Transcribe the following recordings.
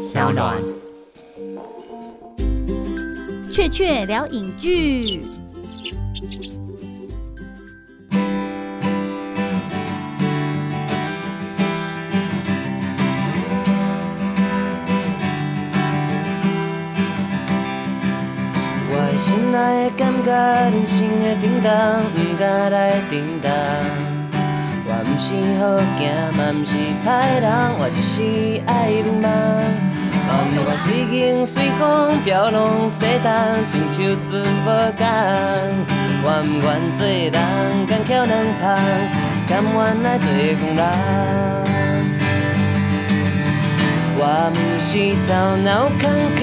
小暖。雀雀聊影剧。我心内的感觉，人生的叮当，不敢来叮当。我不是好行，嘛不是歹人，我只是爱流氓。我随景随风飘浪西东，亲像船无港。愿不愿做人，干翘两旁，甘愿来做工人。我不是头脑空空，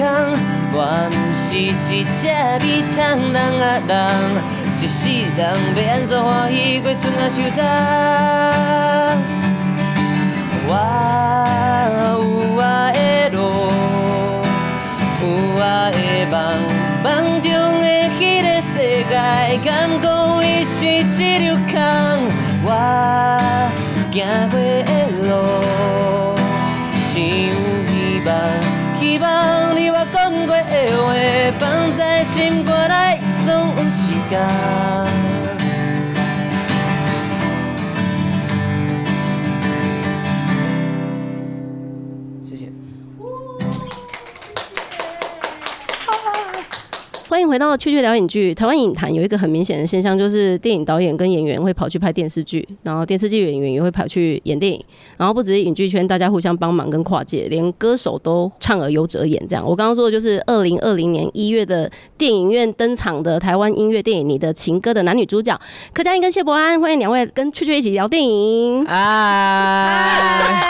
我不是一只米虫人啊人，一世人要安怎欢喜过春啊秋冬？我有我的梦，梦中的那个世界，敢讲伊是一条空？我行过的路。只有希望，希望你我讲过的话，放在心肝内，总有一天。欢迎回到雀雀聊影剧。台湾影坛有一个很明显的现象，就是电影导演跟演员会跑去拍电视剧，然后电视剧演员也会跑去演电影，然后不只是影剧圈，大家互相帮忙跟跨界，连歌手都唱而优则演。这样，我刚刚说的就是二零二零年一月的电影院登场的台湾音乐电影《你的情歌》的男女主角柯佳嬿跟谢伯安，欢迎两位跟雀雀一起聊电影。啊，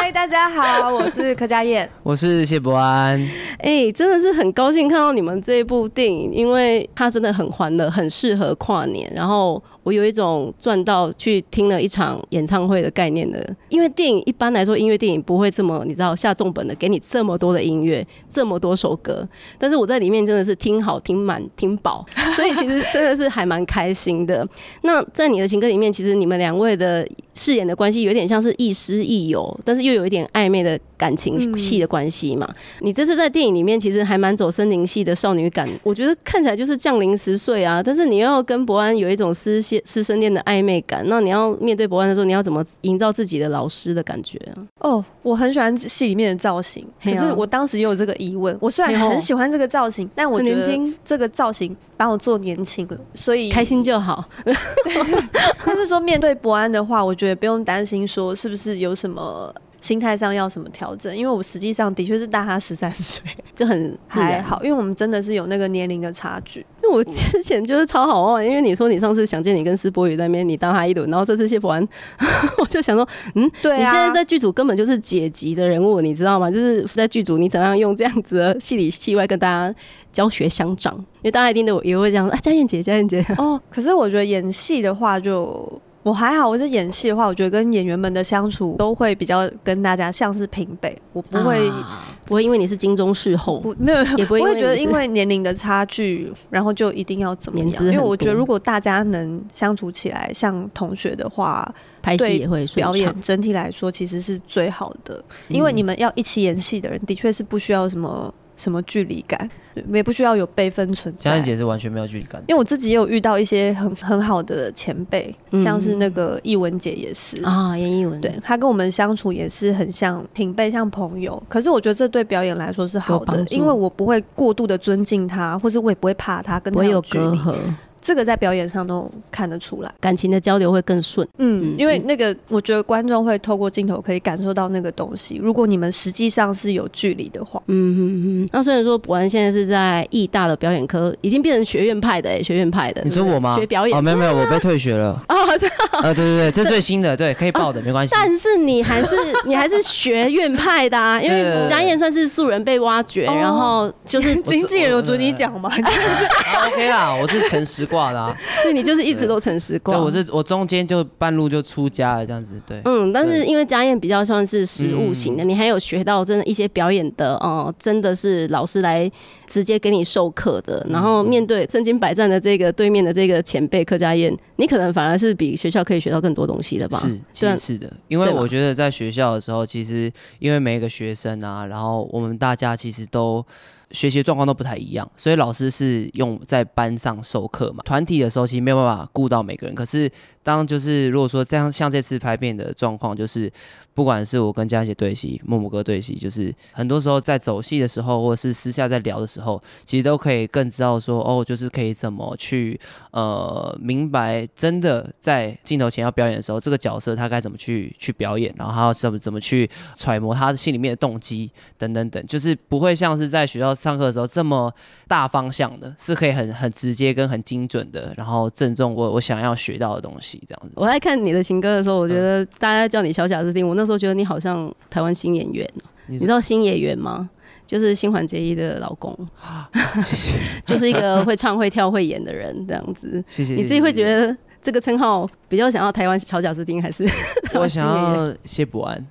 嗨，大家好，我是柯佳燕。我是谢伯安。哎、真的是很高兴看到你们这一部电影，因为因为它真的很欢乐，很适合跨年。然后我有一种赚到去听了一场演唱会的概念的，因为电影一般来说，音乐电影不会这么你知道下重本的给你这么多的音乐，这么多首歌。但是我在里面真的是听好、听满、听饱，所以其实真的是还蛮开心的。那在你的情歌里面，其实你们两位的饰演的关系有点像是亦师亦友，但是又有一点暧昧的感情戏的关系嘛。你这次在电影里面其实还蛮走森林系的少女感，我觉得看起来就是降临十岁啊，但是你又要跟伯安有一种师师师生恋的暧昧感，那你要面对伯安的时候，你要怎么营造自己的老师的感觉啊？哦，我很喜欢戏里面的造型，可是我当时也有这个疑问。我虽然很喜欢这个造型，但我很觉得年轻这个造型把我做年轻了，所以开心。就好。但是说面对伯安的话，我觉得不用担心说是不是有什么心态上要什么调整，因为我实际上的确是大他十三岁，就很。还好，因为我们真的是有那个年龄的差距。因为我之前就是超好哦，因为你说你上次想见你跟施波宇在那边，你当他一轮，然后这次谢普安，我就想说，嗯，对啊，你现在在剧组根本就是姐级的人物，你知道吗？就是在剧组你怎么样用这样子的戏里戏外跟大家教学相长，因为大家一定都也会这样说啊，佳燕姐，佳燕姐，哦，可是我觉得演戏的话就。我还好，我是演戏的话，我觉得跟演员们的相处都会比较跟大家像是平辈，我不会、啊不会因为你是金钟视后，不没有，也不会觉得因为年龄的差距，然后就一定要怎么样？因为我觉得如果大家能相处起来像同学的话，拍戏对也会表演。整体来说其实是最好的。因为你们要一起演戏的人，的确是不需要什么什么距离感，也不需要有辈分存在。佳怡姐是完全没有距离感。因为我自己也有遇到一些很很好的前辈，嗯像是那个艺文姐也是。啊，严艺文对她跟我们相处也是很像平辈，像朋友。可是我觉得这对表演来说是好的，因为我不会过度的尊敬她，或是我也不会怕她，跟她有距离。这个在表演上都看得出来。感情的交流会更顺。嗯，嗯因为那个我觉得观众会透过镜头可以感受到那个东西。如果你们实际上是有距离的话，嗯嗯嗯。那虽然说博安现在是在艺大的表演科，已经变成学院派的哎，学院派的。你说我吗？学表演哦，没有没有，我被退学了。哦，这样呃，对对对，这最新的，对，可以报的，没关系。但是你还是你还是学院派的啊，因为对嘉燕算是素人被挖掘，哦然后就是经纪人有准你讲吗？啊 OK 啦，我是诚实卦的啊。对你就是一直都诚实对，挂。我是我中间就半路就出家了这样子。对，嗯，但是因为家宴比较像是实物型的，嗯你还有学到真的一些表演的，呃，真的是老师来直接给你授课的，然后面对身经百战的这个对面的这个前辈客家宴，你可能反而是比学校可以学到更多东西的吧？是，其对是的，因为我觉得在学校的时候，其实因为每一个学生啊，然后我们大家其实都。学习状况都不太一样，所以老师是用在班上授课嘛。团体的时候其实没有办法顾到每个人，可是当就是如果说这样像这次拍片的状况，就是不管是我跟佳姐对戏，默默哥对戏，就是很多时候在走戏的时候，或者是私下在聊的时候，其实都可以更知道说哦，就是可以怎么去呃明白真的在镜头前要表演的时候，这个角色他该怎么去去表演，然后他要怎么怎么去揣摩他心里面的动机等等等，就是不会像是在学校上课的时候这么大方向的，是可以很很直接跟很精准的，然后正中我我想要学到的东西这样子。我在看你的情歌的时候，我觉嗯得大家叫你小贾斯汀，我那时候觉得你好像台湾新演员哦。你你知道新演员吗？就是新垣结衣的老公，就是一个会唱会跳会演的人，这样子。谢谢你自己会觉得这个称号比较想要台湾小贾斯汀，还是我想？要谢伯安，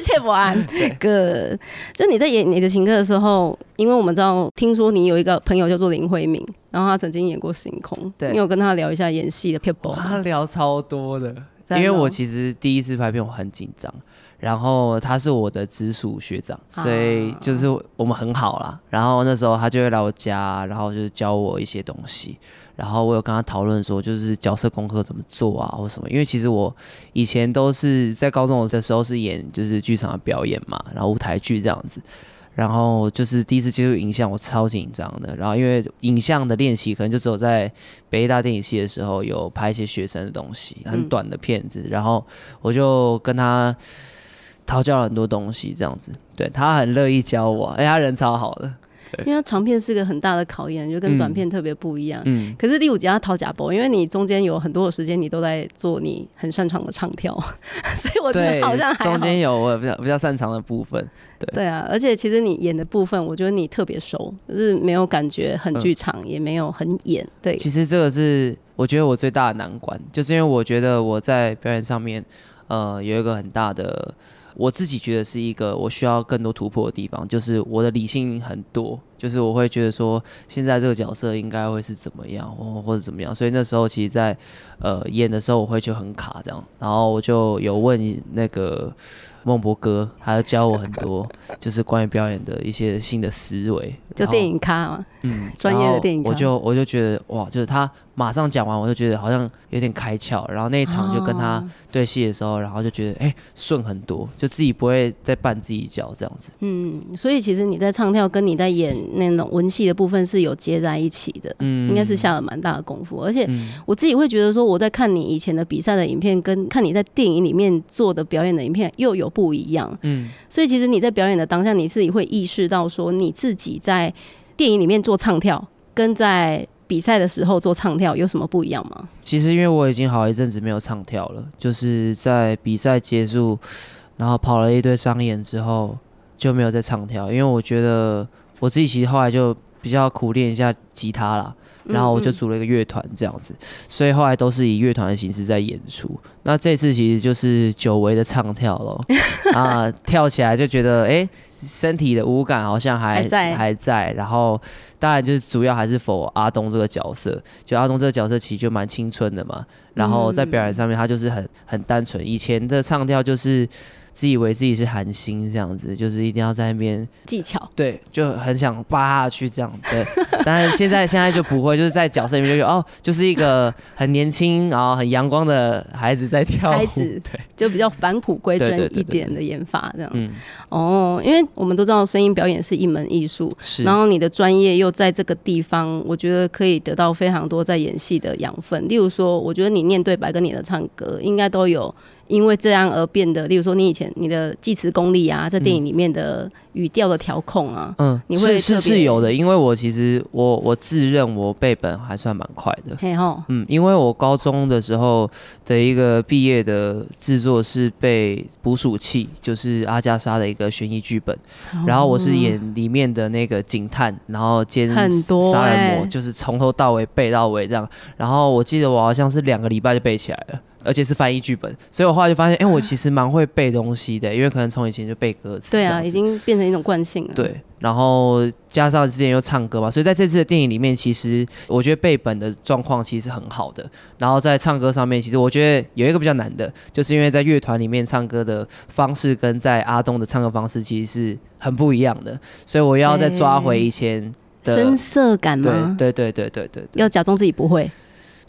谢伯安对个，就你在演你的情歌的时候，因为我们知道，听说你有一个朋友叫做林慧敏，然后他曾经演过《星空》，对你有跟他聊一下演戏的片我吗？跟他聊超多的，因为我哦其实第一次拍片我很紧张，然后他是我的直属学长，所以就是我们很好啦。然后那时候他就会来我家，然后就是教我一些东西。然后我有跟他讨论说，就是角色功课怎么做啊，或什么。因为其实我以前都是在高中的时候是演就是剧场的表演嘛，然后舞台剧这样子。然后就是第一次接触影像，我超紧张的。然后因为影像的练习，可能就只有在北艺大电影系的时候有拍一些学生的东西，很嗯短的片子。然后我就跟他讨教了很多东西，这样子。对他很乐意教我，哎他人超好的。因为它长片是个很大的考验，就跟短片特别不一样。嗯，可是第五集要掏假包，因为你中间有很多的时间你都在做你很擅长的唱跳，所以我觉得好像，中间有我比较比较擅长的部分。对啊，而且其实你演的部分，我觉得你特别熟，就是没有感觉很剧场，也没有很演。对，其实这个是我觉得我最大的难关，就是因为我觉得我在表演上面，呃，有一个很大的，我自己觉得是一个我需要更多突破的地方，就是我的理性很多，就是我会觉得说现在这个角色应该会是怎么样，或或者怎么样，所以那时候其实在，呃演的时候我会就很卡这样，然后我就有问那个孟博哥，他就教我很多，就是关于表演的一些新的思维，就电影咖嘛，嗯，专业的电影咖。我就我就觉得哇，就是他马上讲完，我就觉得好像有点开窍。然后那一场就跟他哦对戏的时候，然后就觉得哎顺很多，就自己不会再绊自己脚这样子。嗯，所以其实你在唱跳跟你在演那种文戏的部分是有接在一起的，嗯应该是下了蛮大的功夫。而且嗯我自己会觉得说，我在看你以前的比赛的影片，跟看你在电影里面做的表演的影片又有不一样。嗯，所以其实你在表演的当下，你自己会意识到说，你自己在电影里面做唱跳，跟在比赛的时候做唱跳有什么不一样吗？其实因为我已经好一阵子没有唱跳了，就是在比赛结束，然后跑了一堆商演之后就没有再唱跳，因为我觉得我自己其实后来就比较苦练一下吉他啦。然后我就嗯组了一个乐团这样子，所以后来都是以乐团的形式在演出。那这次其实就是久违的唱跳咯，啊，跳起来就觉得哎、诶身体的五感好像还还在还在。然后当然就是主要还是否阿东这个角色，就阿东这个角色其实就蛮青春的嘛。然后在表演上面，他就是很很单纯。以前的唱跳就是自以为自己是韩星这样子，就是一定要在那边技巧。对，就很想扒下去这样。对，但是现在现在就不会，就是在角色里面就觉得哦，就是一个很年轻然后很阳光的孩子在跳舞。孩子对就比较返璞归真一点的演法，这样。嗯，哦，因为我们都知道声音表演是一门艺术，是。然后你的专业又在这个地方，我觉得可以得到非常多在演戏的养分。例如说，我觉得你念对白跟你的唱歌应该都有因为这样而变得，例如说你以前你的记词功力啊，在电影里面的语调的调控啊，嗯，你会是是是有的，因为我其实我我自认我背本还算蛮快的。嘿吼，嗯，因为我高中的时候的一个毕业的制作是背《捕鼠器》，就是阿加莎的一个悬疑剧本，然后我是演里面的那个警探，然后兼杀人魔，欸就是从头到尾背到尾这样。然后我记得我好像是两个礼拜就背起来了。而且是翻译剧本，所以我后来就发现，哎、我其实蛮会背东西的，因为可能从以前就背歌词。对啊，已经变成一种惯性了。，对，然后加上之前又唱歌嘛，所以在这次的电影里面，其实我觉得背本的状况其实很好的。然后在唱歌上面，其实我觉得有一个比较难的，就是因为在乐团里面唱歌的方式跟在阿东的唱歌方式其实是很不一样的，所以我要再抓回以前的深色感吗？对对对对对对对要假装自己不会，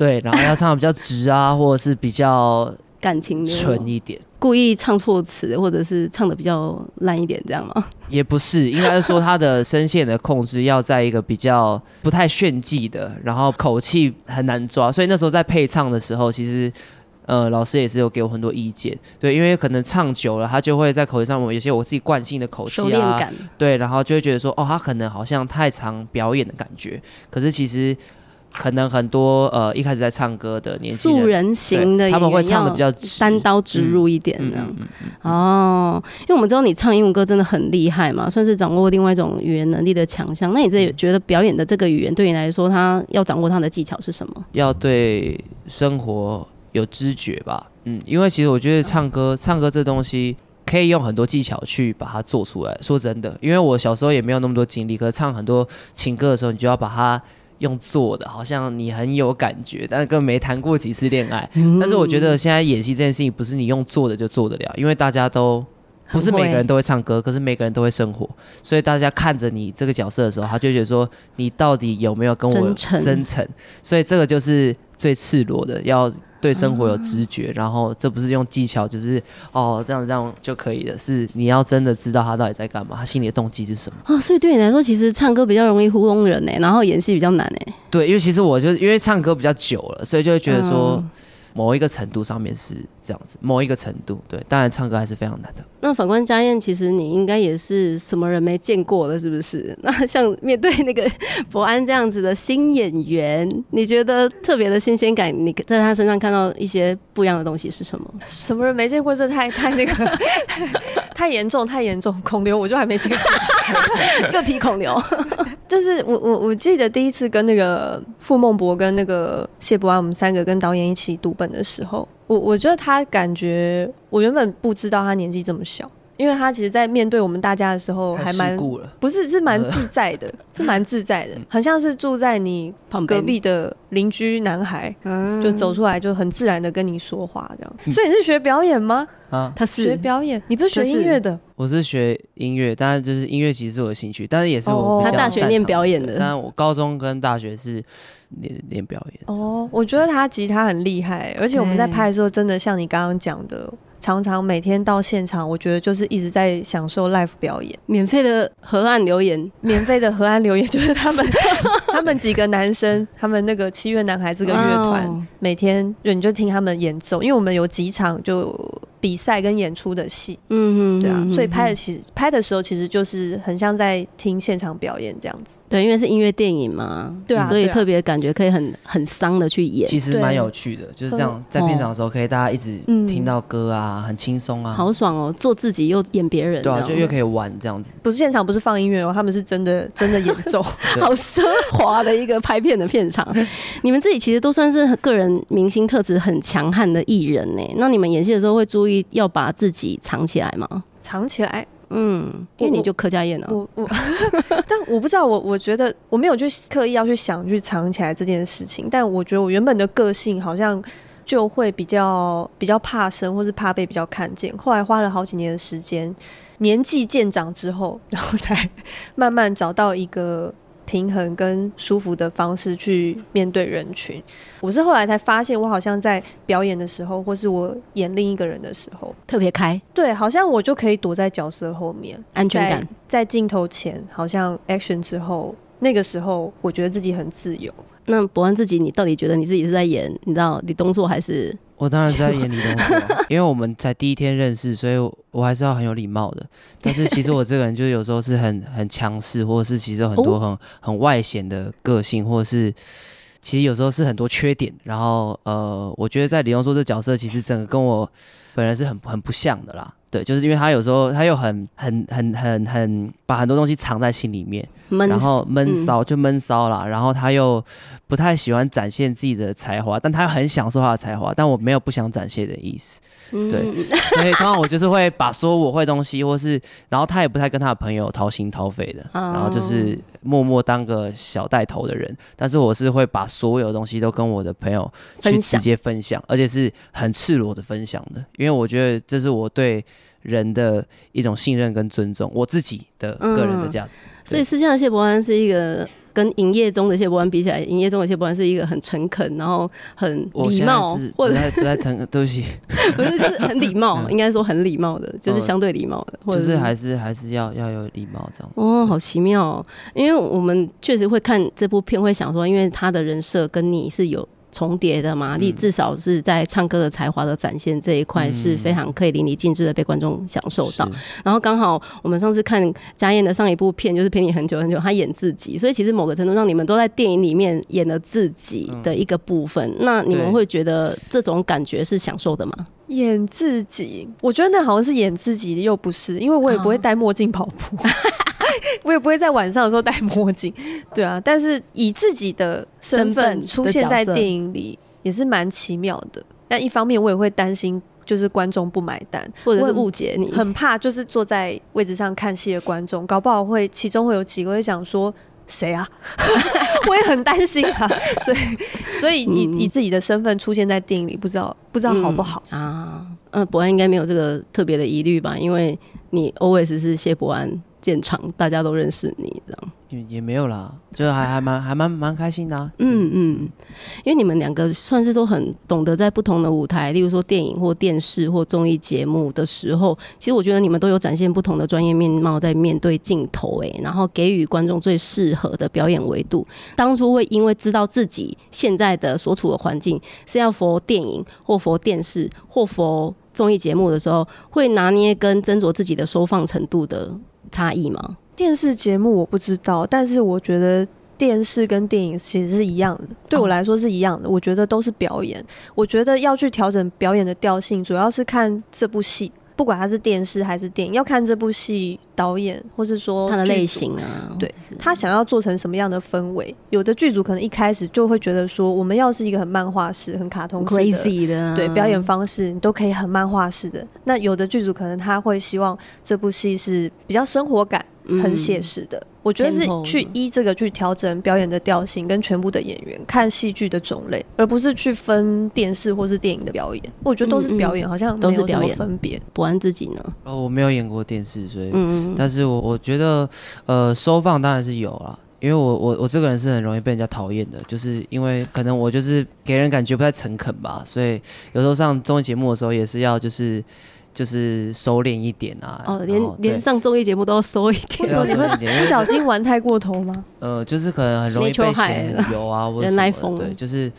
对，然后要唱的比较直啊，或者是比较感情流露纯一点。故意唱错词，或者是唱的比较烂一点，这样吗？也不是，应该是说他的声线的控制要在一个比较不太炫技的，然后口气很难抓，所以那时候在配唱的时候，其实呃老师也是有给我很多意见，对，因为可能唱久了，他就会在口气上面有些我自己惯性的口气啊，对，然后就会觉得说，哦，他可能好像太常表演的感觉，可是其实可能很多呃一开始在唱歌的年轻人，素人型的他们会唱的比较单刀直入一点嗯这样。嗯嗯哦，因为我们知道你唱英文歌真的很厉害嘛，算是掌握另外一种语言能力的强项。那你自己觉得表演的这个语言对你来说，它要掌握它的技巧是什么？要对生活有知觉吧。嗯，因为其实我觉得唱歌，唱歌这东西可以用很多技巧去把它做出来。说真的，因为我小时候也没有那么多精力，可是唱很多情歌的时候，你就要把它用做的，好像你很有感觉，但是根本没谈过几次恋爱。但是我觉得现在演戏这件事情，不是你用做的就做得了，因为大家都。不是每个人都会唱歌，可是每个人都会生活，所以大家看着你这个角色的时候，他就觉得说你到底有没有跟我真诚真诚？所以这个就是最赤裸的，要对生活有知觉，然后这不是用技巧，就是哦这样这样就可以了，是你要真的知道他到底在干嘛，他心里的动机是什么。啊，所以对你来说，其实唱歌比较容易糊弄人呢，然后演戏比较难呢。对，因为其实我就因为唱歌比较久了，所以就会觉得说嗯某一个程度上面是这样子，某一个程度对，当然唱歌还是非常难的。那反观家燕，其实你应该也是什么人没见过的，是不是？那像面对那个伯安这样子的新演员，你觉得特别的新鲜感？你在他身上看到一些不一样的东西是什么？什么人没见过？这太太那个太严重，太严重。孔刘我就还没见过。又提孔刘，就是我我我记得第一次跟那个傅孟博跟那个谢博安，我们三个跟导演一起读本的时候，我我觉得他感觉我原本不知道他年纪这么小，因为他其实，在面对我们大家的时候，还蛮，不是 是蛮自在的，是蛮自在的，很像是住在你旁隔壁的邻居男孩，嗯就走出来就很自然的跟你说话这样。所以你是学表演吗？啊。他是学是表演？你不是学音乐的？我是学音乐，但是就是音乐其实是我的兴趣，但是也是我他大学念表演的擅长当然我高中跟大学是练练表演。哦，我觉得他吉他很厉害，而且我们在拍的时候，真的像你刚刚讲的，常常每天到现场，我觉得就是一直在享受 live 表演。免费的河岸留言，免费的河岸留言就是他们 他们几个男生，他们那个七月男孩这个乐团，哦每天就你就听他们演奏，因为我们有几场就比赛跟演出的戏，嗯嗯，对啊，嗯所以拍的嗯其实拍的时候其实就是很像在听现场表演这样子。对，因为是音乐电影嘛，对所以特别感觉可以很很丧的去演，其实蛮有趣的，就是这样，在片场的时候可以大家一直嗯听到歌啊，很轻松啊，好爽哦，做自己又演别人，对啊，就又可以玩这样子。不是现场不是放音乐哦，他们是真的真的演奏。好奢华的一个拍片的片场。你们自己其实都算是个人明星特质很强悍的艺人呢。那你们演戏的时候会注意要把自己藏起来吗？藏起来，嗯，因为你就柯佳燕啊，我我，但我不知道，我我觉得我没有去刻意要去想去藏起来这件事情，但我觉得我原本的个性好像就会比较比较怕生，或是怕被比较看见。后来花了好几年的时间，年纪渐长之后，然后才慢慢找到一个平衡跟舒服的方式去面对人群。我是后来才发现，我好像在表演的时候，或是我演另一个人的时候，特别开，对，好像我就可以躲在角色后面，安全感在。镜头前，好像 action 之后，那个时候我觉得自己很自由。那伯安自己，你到底觉得你自己是在演，你知道李东硕还是？我当然是在演李东硕啊，因为我们才第一天认识，所以我我还是要很有礼貌的。但是其实我这个人就是有时候是很很强势，或者是其实有很多很很外显的个性，或者是其实有时候是很多缺点。然后呃，我觉得在李东硕这角色，其实整个跟我本人是很很不像的啦。对，就是因为他有时候他又很很很很很把很多东西藏在心里面，闷然后闷嗯。骚就闷骚啦，然后他又不太喜欢展现自己的才华，但他又很享受他的才华，但我没有不想展现的意思，对嗯。所以通常我就是会把所有我会的东西，或是然后他也不太跟他的朋友掏心掏肺的，哦然后就是默默当个小带头的人，但是我是会把所有东西都跟我的朋友去直分享。接分享，而且是很赤裸的分享的，因为我觉得这是我对人的一种信任跟尊重，我自己的个人的嗯。价值。所以私下的谢伯安是一个跟营业中的谢伯安比起来，营业中的谢伯安是一个很诚恳，然后很礼貌，或者不太不太诚，对不起，不是就是很礼貌，嗯。应该说很礼貌的，就是嗯相对礼貌的，或者就是还是还是要要有礼貌这样。哦，好奇妙、哦，因为我们确实会看这部片，会想说，因为他的人设跟你是有重叠的嘛，你嗯至少是在唱歌的才华的展现这一块嗯是非常可以淋漓尽致的被观众享受到。是然后刚好我们上次看家燕的上一部片就是陪你很久很久，她演自己，所以其实某个程度上你们都在电影里面演了自己的一个部分。那你们会觉得这种感觉是享受的吗？演自己，我觉得那好像是演自己，又不是，因为我也不会戴墨镜跑步，我也不会在晚上的时候戴墨镜，对啊。但是以自己的身身份份出现在电影里，也是蛮奇妙的。但一方面，我也会担心，就是观众不买单，或者是误解你？很怕就是坐在位置上看戏的观众，搞不好会其中会有几个会想说。谁啊？我也很担心啊，所以所以以、嗯以自己的身份出现在电影里，不知道不知道好不好？嗯啊？呃，伯安应该没有这个特别的疑虑吧？因为你 always 是谢伯安建场，大家都认识你这样。也也没有啦，就还还蛮还蛮蛮开心的、啊。嗯嗯，因为你们两个算是都很懂得在不同的舞台，例如说电影或电视或综艺节目的时候，其实我觉得你们都有展现不同的专业面貌，在面对镜头，诶，然后给予观众最适合的表演维度。当初会因为知道自己现在的所处的环境是要佛电影或佛电视或佛综艺节目的时候，会拿捏跟斟酌自己的收放程度的差异吗？电视节目我不知道，但是我觉得电视跟电影其实是一样的，对我来说是一样的。我觉得都是表演，我觉得要去调整表演的调性，主要是看这部戏，不管它是电视还是电影，要看这部戏导演或是说它的类型啊，对他想要做成什么样的氛围。有的剧组可能一开始就会觉得说，我们要是一个很漫画式、很卡通式的 crazy 的啊、对表演方式，你都可以很漫画式的。那有的剧组可能他会希望这部戏是比较生活感、很写实的。我觉得是去依这个去调整表演的调性跟全部的演员，看戏剧的种类，而不是去分电视或是电影的表演。我觉得都是表演，嗯嗯好像都是表演分别。伯安自己呢？哦，我没有演过电视，所以，嗯，但是我我觉得，呃，收放当然是有啦。因为我我我这个人是很容易被人家讨厌的，就是因为可能我就是给人感觉不太诚恳吧，所以有时候上综艺节目的时候也是要就是就是收敛一点啊。哦，连连上综艺节目都要收一点不 小心玩太过头吗？呃，就是可能很容易被嫌很油啊，或者人什么的来疯对，就是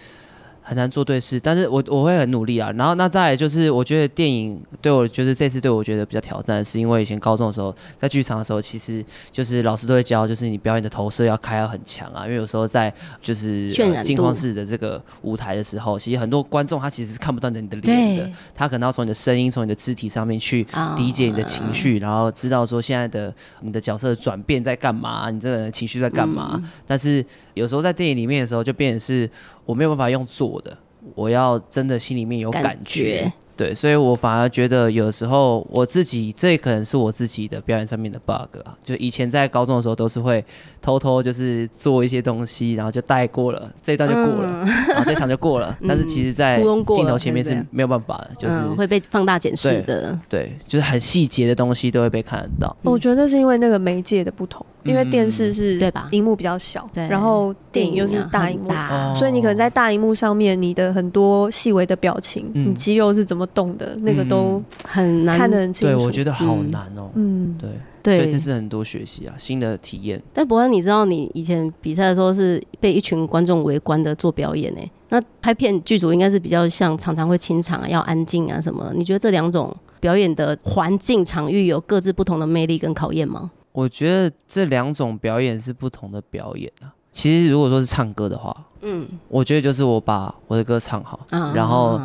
很难做对事。但是我我会很努力啊。然后那再来就是，我觉得电影对我就是这次对我觉得比较挑战，是因为以前高中的时候在剧场的时候，其实就是老师都会教，就是你表演的投射要开要很强啊。因为有时候在就是渲染度呃惊慌式的这个舞台的时候，其实很多观众他其实是看不到你的脸的，他可能要从你的声音、从你的肢体上面去啊理解你的情绪，然后知道说现在的你的角色的转变在干嘛，你这个人的情绪在干嘛。嗯但是有时候在电影里面的时候，就变成是我没有办法用做的，我要真的心里面有感。觉对，所以我反而觉得有时候我自己，这可能是我自己的表演上面的 bug 啊。就以前在高中的时候，都是会偷偷就是做一些东西，然后就带过了，这一段就过了，然后这场就过了。但是其实，在镜头前面是没有办法的，就是、嗯会被放大检视对的。对，就是很细节的东西都会被看得到。我觉得那是因为那个媒介的不同，因为电视是对吧？荧幕比较小，对。然后电影又是啊。大荧幕。所以你可能在大荧幕上面，你的很多细微的表情，嗯。你肌肉是怎么动的，那个都很难看得很清楚。对，我觉得好嗯难哦、嗯，对，对所以这是很多学习啊，新的体验。但伯恩，你知道你以前比赛的时候是被一群观众围观的做表演呢、那拍片剧组应该是比较像常常会清场啊，要安静啊什么。你觉得这两种表演的环境场域有各自不同的魅力跟考验吗？我觉得这两种表演是不同的表演啊。其实如果说是唱歌的话，嗯，我觉得就是我把我的歌唱好，啊然后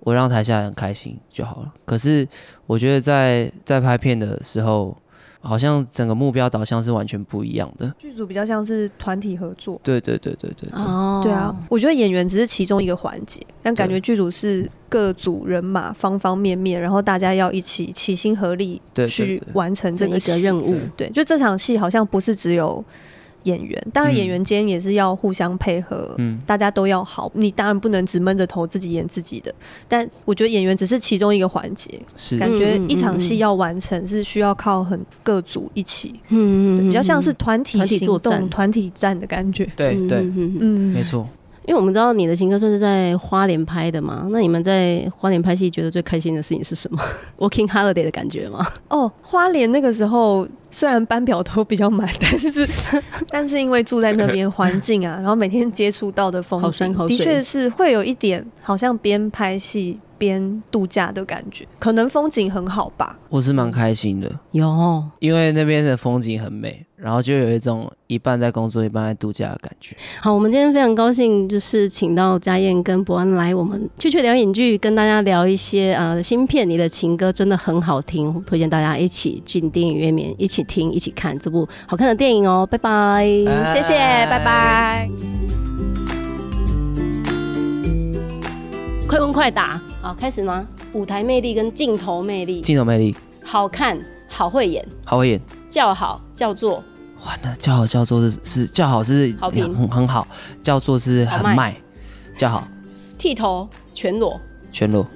我让台下人开心就好了。可是我觉得在在拍片的时候，好像整个目标导向是完全不一样的。剧组比较像是团体合作。对对对对对对，哦。对啊，，我觉得演员只是其中一个环节，但感觉剧组是各组人马方方面面，然后大家要一起齐心合力去完成这个戏。任务，对，就这场戏好像不是只有演员，当然嗯演员间也是要互相配合，嗯，大家都要好。你当然不能只闷着头自己演自己的，但我觉得演员只是其中一个环节，是。感觉嗯嗯一场嗯戏要完成是需要靠很各组一起，嗯对比较像是团体团体行作战。动、团体战的感觉。对对，嗯嗯嗯。嗯。没错。因为我们知道你的情歌算是在花莲拍的嘛，那你们在花莲拍戏觉得最开心的事情是什么？Working holiday 的感觉吗？哦，花莲那个时候虽然班表都比较满，但是但是因为住在那边环境啊，然后每天接触到的风好山景，好的确是会有一点好像边拍戏边度假的感觉，可能风景很好吧。我是蛮开心的，有，因为那边的风景很美，然后就有一种一半在工作一半在度假的感觉。好，我们今天非常高兴，就是请到嘉燕跟伯安来我们趣趣聊影剧，跟大家聊一些呃新片。你的情歌真的很好听，推荐大家一起进电影院面一起听，一起看这部好看的电影哦。拜拜。谢谢，拜拜。快问快答，好，开始吗？舞台魅力跟镜头魅力，镜头魅力，好看，好会演，好会演。叫好叫座，完了，叫好叫座是是叫好是好评。很很好，叫座是好卖。很卖，叫好。剃头全裸，全裸，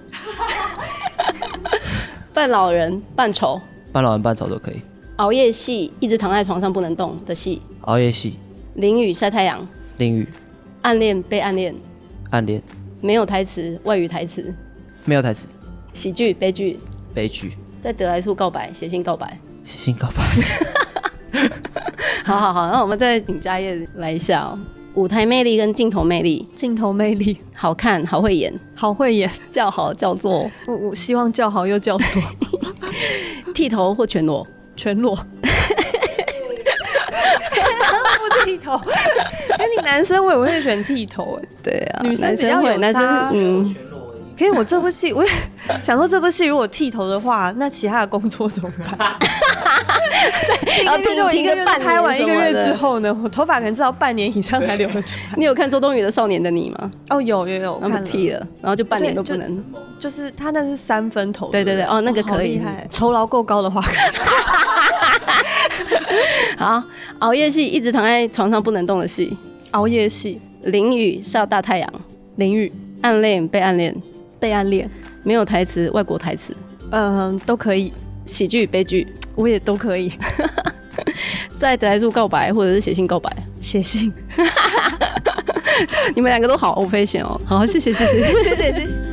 扮老人扮丑，半老人半丑都可以。熬夜戏，一直躺在床上不能动的戏，熬夜戏、淋雨晒太阳，淋雨、暗恋被暗恋，暗恋，没有台词，外语台词，没有台词，喜剧悲剧，悲剧，在得来处告白，写信告白。写信告白。好好好，那我们再请嘉业来一下哦。舞台魅力跟镜头魅力，镜头魅力，好看，好会演，好会演，叫好叫座，我我希望叫好又叫座，剃头或全裸，全裸。不剃头，哎，你男生我也会选剃头哎。对啊女生男比较有，男生嗯，可以我这部戏，我也想说这部戏如果剃头的话，那其他的工作怎么办？一个月就一个月拍完，一个月之后呢，我头发可能至少半年以上才留得出来。你有看周冬雨的《少年的你》吗？哦，有有有，然后看了。剃了，然后就半年都不能。就是他那是三分头，对对对哦那个可以。酬劳够高的话，好，熬夜戏，一直躺在床上不能动的戏，熬夜戏、淋雨晒大太阳，淋雨、暗恋被暗恋，被暗恋，没有台词，外国台词，嗯，都可以，喜剧悲剧，我也都可以 在得来处告白或者是写信告白。写信。你们两个都好 old fashion 哦。好，谢谢 谢谢。谢谢谢谢。